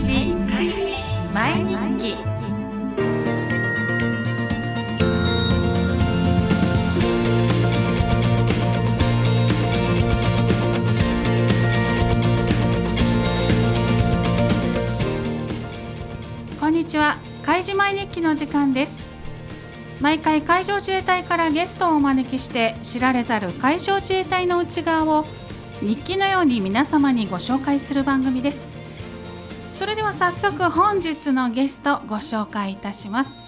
示毎日。記こんにちは。開示毎日記の時間です。毎回海上自衛隊からゲストをお招きして知られざる海上自衛隊の内側を日記のように皆様にご紹介する番組です。それでは早速本日のゲストご紹介いたします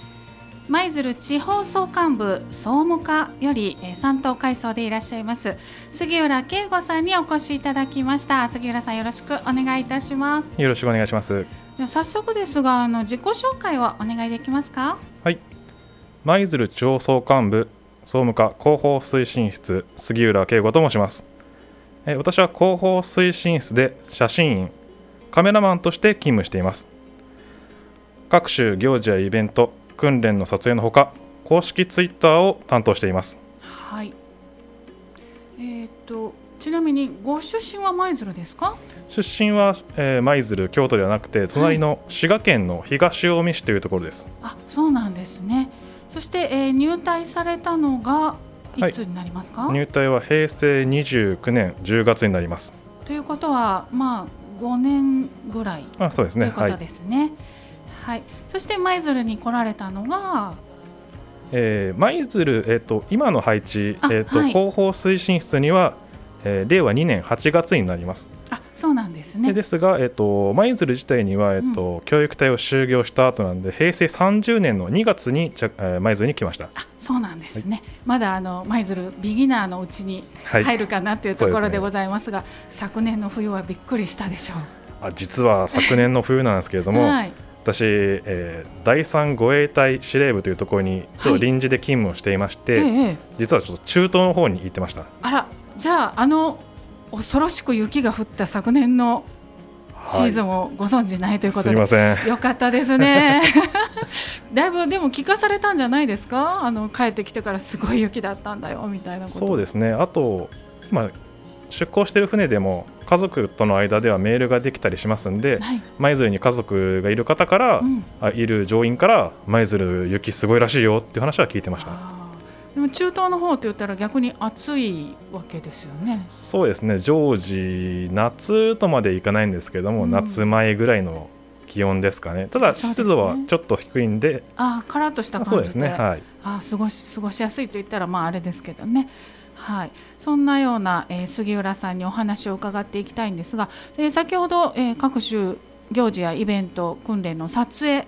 舞鶴地方総監部総務課よりえー三等階層でいらっしゃいます杉浦圭吾さんにお越しいただきました杉浦さんよろしくお願いいたしますよろしくお願いします。早速ですがあの自己紹介をお願いできますか？はい。舞鶴地方総監部総務課広報推進室杉浦圭吾と申します。えー私は広報推進室で写真員、カメラマンとして勤務しています。各種行事やイベント、訓練の撮影のほか、公式ツイッターを担当しています。はいえっ、とちなみにご出身は舞鶴ですか？出身は、えー舞鶴、京都ではなくて、隣の滋賀県の東近江市というところです。あそうなんですねそして、えー入隊されたのがいつになりますか、入隊は平成29年10月になります。ということはまあ5年ぐらいあ、そうですね。ということはい。ですね。はい、そして舞鶴に来られたのが、えー舞鶴、えー、と今の配置、あえーとはい広報推進室には、えー令和2年8月になります。あ、そうなんですでね。ですが、えー、と舞鶴自体には、えーと教育隊を就業した後なんで平成30年の2月に着、えー舞鶴に来ました。あ、そうなんですね。まだあの舞鶴ビギナーのうちにはい入るかなっていうところでございますが、昨年の冬はびっくりしたでしょあ実は昨年の冬なんですけれどう。も、はい。私、えー第3護衛隊司令部というところにちょっと臨時で勤務をしていまして、ええええ、実はちょっと中東の方に行ってました。あら、じゃああの恐ろしく雪が降った昨年のシーズン、ンをご存知ないということすで、みません。よかったですね。だいぶでも聞かされたんじゃないですか？あの帰ってきてからすごい雪だったんだよみたいなこと。そうですね、あと、まあ、出港している船でも家族との間ではメールができたりしますんで、はい。舞鶴に家族がいる方から、うん。あいる乗員から、舞鶴、雪すごいらしいよっていう話は聞いてました。でも中東の方って言ったら逆に暑いわけですよね。そうですね、常時、夏とまでいかないんですけども、うん夏前ぐらいの気温ですかね、ただ、湿度はちょっと低いんで、ああ、カラッとした感じで。ね、はい、あー過ごし過ごしやすいと言ったらまああれですけどね。はい。そんなような、えー杉浦さんにお話を伺っていきたいんですが、えー先ほど、えー各種行事やイベント訓練の撮影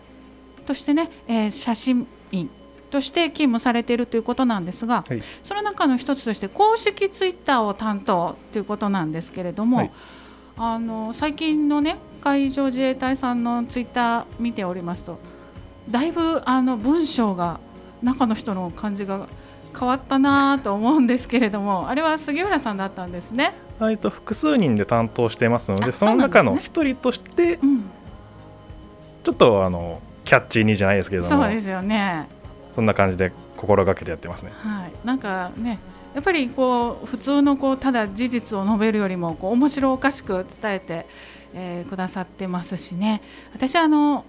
としてね、えー写真員として勤務されているということなんですが、はい。その中の一つとして公式ツイッターを担当ということなんですけれども、はい。あの最近のね海上自衛隊さんのツイッター見ておりますとだいぶあの文章が中の人の感じが変わったなと思うんですけれども あれは杉浦さんだったんですね。えっと複数人で担当していますので、あその中の一人として、うん、ちょっとあのキャッチーにじゃないですけれども。そう、ですよね。そんな感じで心がけてやってますね。はい、なんかねやっぱりこう普通のこうただ事実を述べるよりもこう面白おかしく伝えて、えーくださってますしね。私あの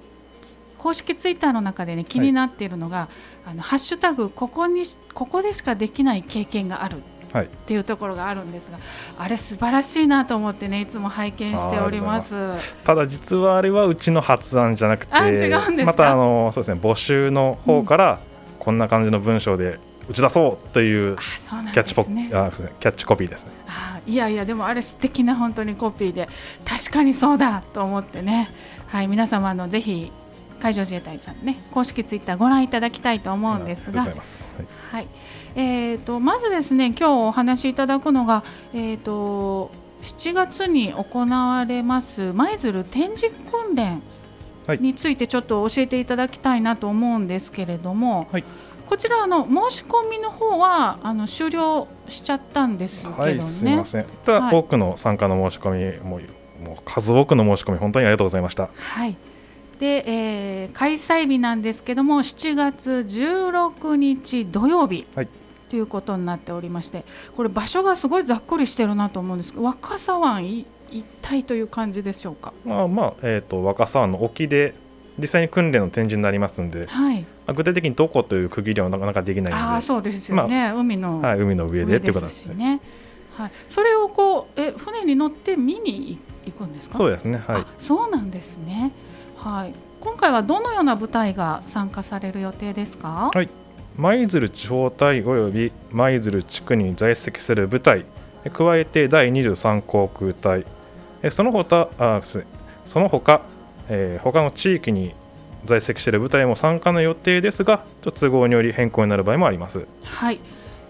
公式ツイッターの中でね気になっているのが、あのハッシュタグここにしここでしかできない経験があるはい。っていうところがあるんですがあれ素晴らしいなと思ってねいつも拝見しております。ただ実はあれはうちの発案じゃなくてあ違うんですか？またあのそうですね募集の方からこんな感じの文章で打ち出そうというキャッチ。あキャッチコピーですね。あいやいやでもあれ素敵な本当にコピーで確かにそうだと思ってねはい皆様あのぜひ海上自衛隊さんね公式ツイッターご覧いただきたいと思うんですがます。はいはいえー、とまずですね今日お話しいただくのが、えー、と7月に行われます舞鶴展示訓練はいについてちょっと教えていただきたいなと思うんですけれども、はいこちらあの申し込みの方はあの終了しちゃったんですけどね。はい、すみません。ただ、はい多くの参加の申し込みももう数多くの申し込み本当にありがとうございました。はい。で、えー開催日なんですけども7月16日土曜日、はいということになっておりましてこれ場所がすごいざっくりしてるなと思うんですけど若狭湾い一体という感じでしょうか？まあまあ、えーと、若狭湾の沖で実際に訓練の展示になりますので、はい、具体的にどこという区切りはなかなかできないのであそうですよね、まあ、海の、はい、海の上でっていうことですね。はい、それをこうえ船に乗って見に行くんですか？そうですね、はい、そうなんですね、はい、今回はどのような部隊が参加される予定ですか、はい、舞鶴地方隊および舞鶴地区に在籍する部隊加えて第23航空隊その他あその他、えー、他の地域に在籍している部隊も参加の予定ですが都合により変更になる場合もあります。はい。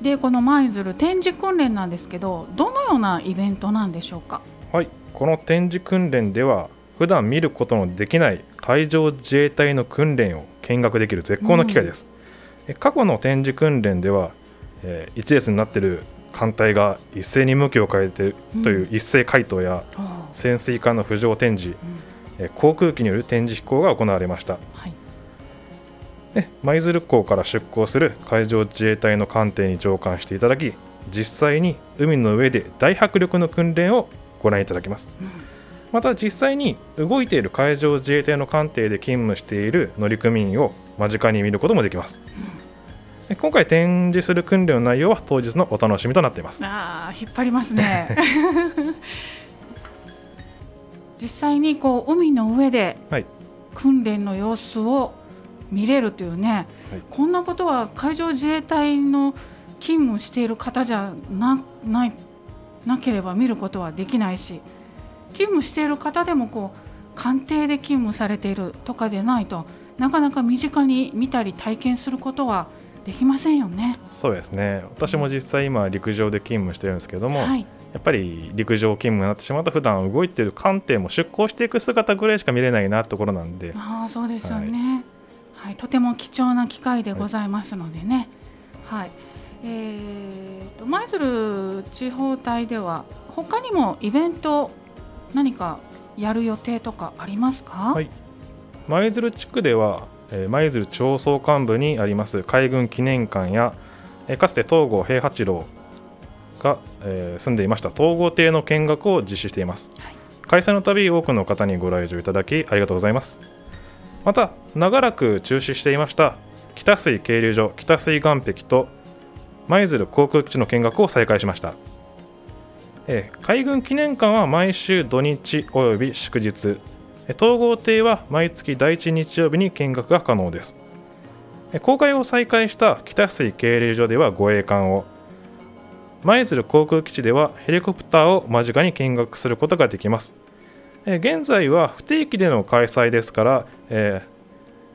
でこの舞鶴展示訓練なんですけどどのようなイベントなんでしょうか？はい。この展示訓練では普段見ることのできない海上自衛隊の訓練を見学できる絶好の機会です、うん、過去の展示訓練では、えー、一列になっている艦隊が一斉に向きを変えてという一斉回答や、潜水艦の浮上展示、うん、航空機による展示飛行が行われました、はい。舞鶴港から出港する海上自衛隊の艦艇に乗艦していただき実際に海の上で大迫力の訓練をご覧いただきます、うん、また実際に動いている海上自衛隊の艦艇で勤務している乗組員を間近に見ることもできます、うん、今回展示する訓練の内容は当日のお楽しみとなっています。あ引っ張りますね 実際にこう海の上で訓練の様子を見れるというね、はい、こんなことは海上自衛隊の勤務している方じゃなないなければ見ることはできないし勤務している方でもこう官邸で勤務されているとかでないとなかなか身近に見たり体験することはできませんよね。そうですね。私も実際今陸上で勤務してるんですけども、はい、やっぱり陸上勤務になってしまうと普段動いている艦艇も出港していく姿ぐらいしか見れないなところなんで。あそうですよね、はい。はい、とても貴重な機会でございますのでね、はい、はい、えーと、舞鶴地方隊では他にもイベント何かやる予定とかありますか、はい、舞鶴地区では舞鶴町総幹部にあります海軍記念館やかつて東郷平八郎が、えー、住んでいました。東郷邸の見学を実施しています、はい、開催のたび多くの方にご来場いただきありがとうございます。また長らく中止していました北水渓流所北水岸壁と舞鶴航空基地の見学を再開しました、え海軍記念館は毎週土日および祝日。統合艇は毎月第1日曜日に見学が可能です。公開を再開した北水渓流所では護衛艦を舞鶴航空基地ではヘリコプターを間近に見学することができますえ現在は不定期での開催ですから、え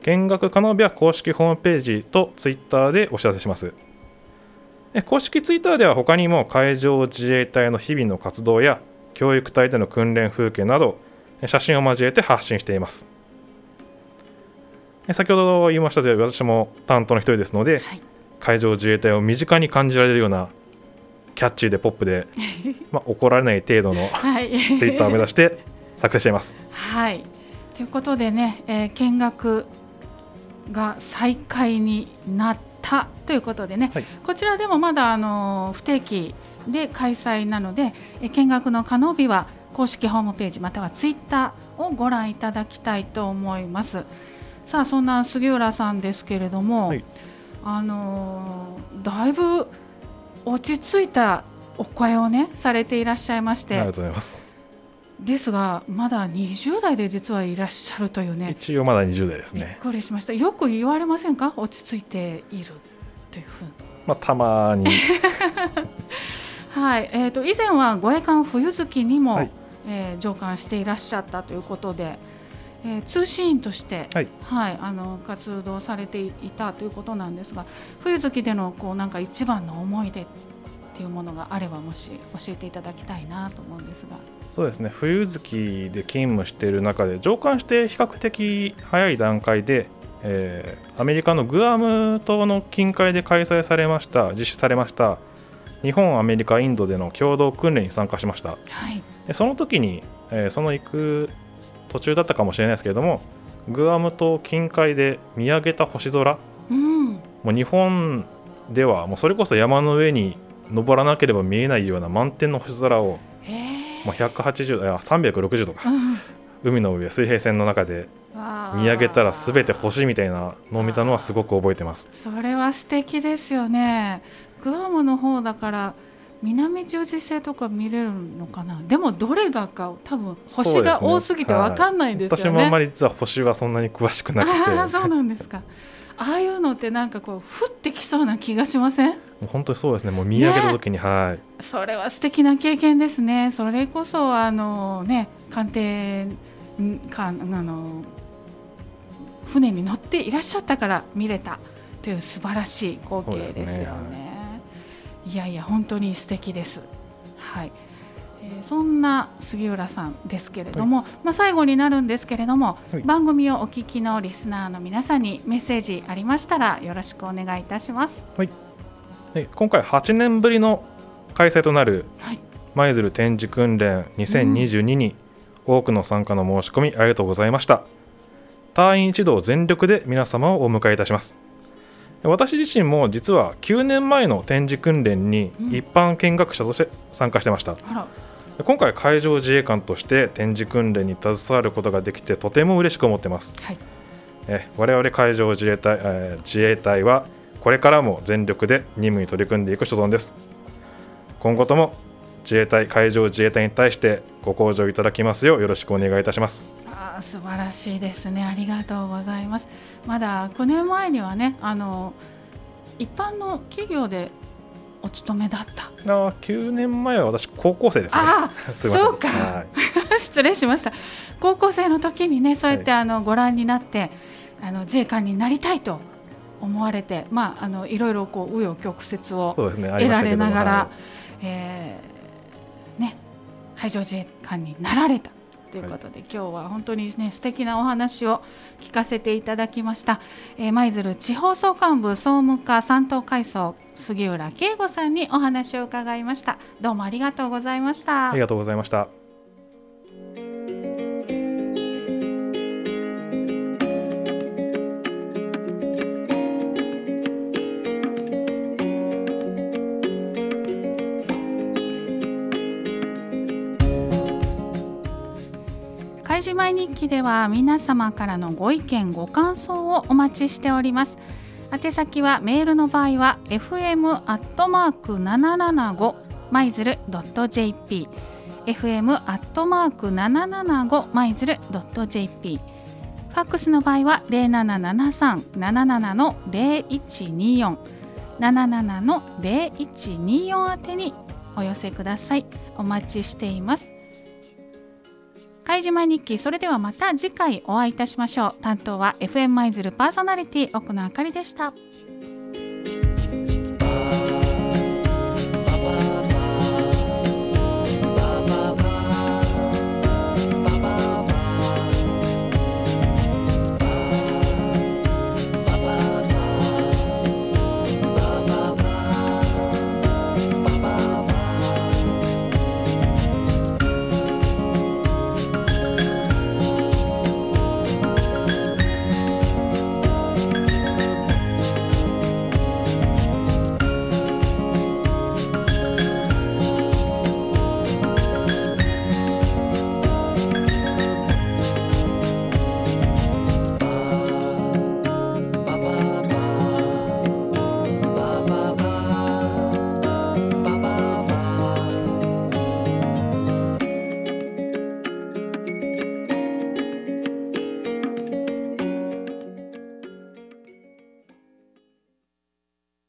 ー、見学可能日は公式ホームページとツイッターでお知らせします。公式ツイッターでは他にも海上自衛隊の日々の活動や教育隊での訓練風景など写真を交えて発信しています。先ほど言いましたとおり私も担当の一人ですので、はい、海上自衛隊を身近に感じられるようなキャッチーでポップで、まあ、怒られない程度の ツイッターを目指して作成しています。はいということでね、えー、見学が再開になったということでね、はい、こちらでもまだあの不定期で開催なので、え見学の可能日は公式ホームページまたはツイッターをご覧いただきたいと思います。さあそんな杉浦さんですけれども、はい、あのだいぶ落ち着いたお声をねされていらっしゃいまして。ありがとうございます。ですがまだ20代で実はいらっしゃるというね。一応まだ20代ですね。びっくりしました。よく言われませんか？落ち着いているというふうに。まあたまに。はい。えーと、以前は護衛艦冬月にも、はい、えー、乗艦していらっしゃったということで、えー、通信員として、はい、はい、あの活動されていたということなんですが冬月でのこうなんか一番の思い出っていうものがあればもし教えていただきたいなと思うんですが。そうですね。冬月で勤務している中で上艦して比較的早い段階で、えー、アメリカのグアム島の近海で開催されました実施されました日本アメリカインドでの共同訓練に参加しました、はい、その時に、えー、その行く途中だったかもしれないですけれどもグアム島近海で見上げた星空、うん、もう日本ではもうそれこそ山の上に登らなければ見えないような満天の星空をもう180いや360度かうん海の上水平線の中で見上げたら全て星みたいなのを見たのはすごく覚えてます。それは素敵ですよね。グアムの方だから南十字星とか見れるのかな？でもどれがか多分星が多すぎて分かんないんですよね。私もあんまり実は星はそんなに詳しくなくて。あ あそうなんですか。ああいうのってなんかこう降ってきそうな気がしません？本当にそうですね。もう見上げた時に、はい。それは素敵な経験ですね。それこそあのね艦艇んかあの船に乗っていらっしゃったから見れたという素晴らしい光景ですよねいやいや本当に素敵です。はい、えーそんな杉浦さんですけれども、まあ、最後になるんですけれども、はい。番組をお聞きのリスナーの皆さんにメッセージありましたらよろしくお願いいたします。で今回8年ぶりの開催となるはい、舞鶴展示訓練2022に多くの参加の申し込みありがとうございました。隊員一同全力で皆様をお迎えいたします私自身も実は9年前の展示訓練にうん。一般見学者として参加してました、あら。今回海上自衛官として展示訓練に携わることができてとても嬉しく思ってます。はい。え我々海上自衛隊、えー自衛隊はこれからも全力で任務に取り組んでいく所存です。今後とも自衛隊海上自衛隊に対してご向上いただきますようよろしくお願いいたします。あー素晴らしいですね。ありがとうございます。まだ9年前にはねあの一般の企業でお勤めだった。あー9年前は私高校生ですね。あ そうか。はい。あ 失礼しました。高校生の時にねそうやってあのご覧になってあの自衛官になりたいと思われてまああのいろいろこう紆余曲折をそうですね。あり得られながら、はえーね、海上自衛官になられたということで、今日は本当にね素敵なお話を聞かせていただきました。えー舞鶴地方総監部総務課三等階層杉浦慶吾さんにお話を伺いました。どうもありがとうございました。ありがとうございました開示前日記では皆様からのご意見ご感想をお待ちしております。宛先はメールの場合は fm アットマーク775マイズルドット jp fm アットマーク775マイズルドット jp ファックスの場合は077377の0124 77の0124宛てにお寄せください。お待ちしています。開示前日記。それではまた次回お会いいたしましょう。担当は FM 舞鶴パーソナリティ奥野あかりでした。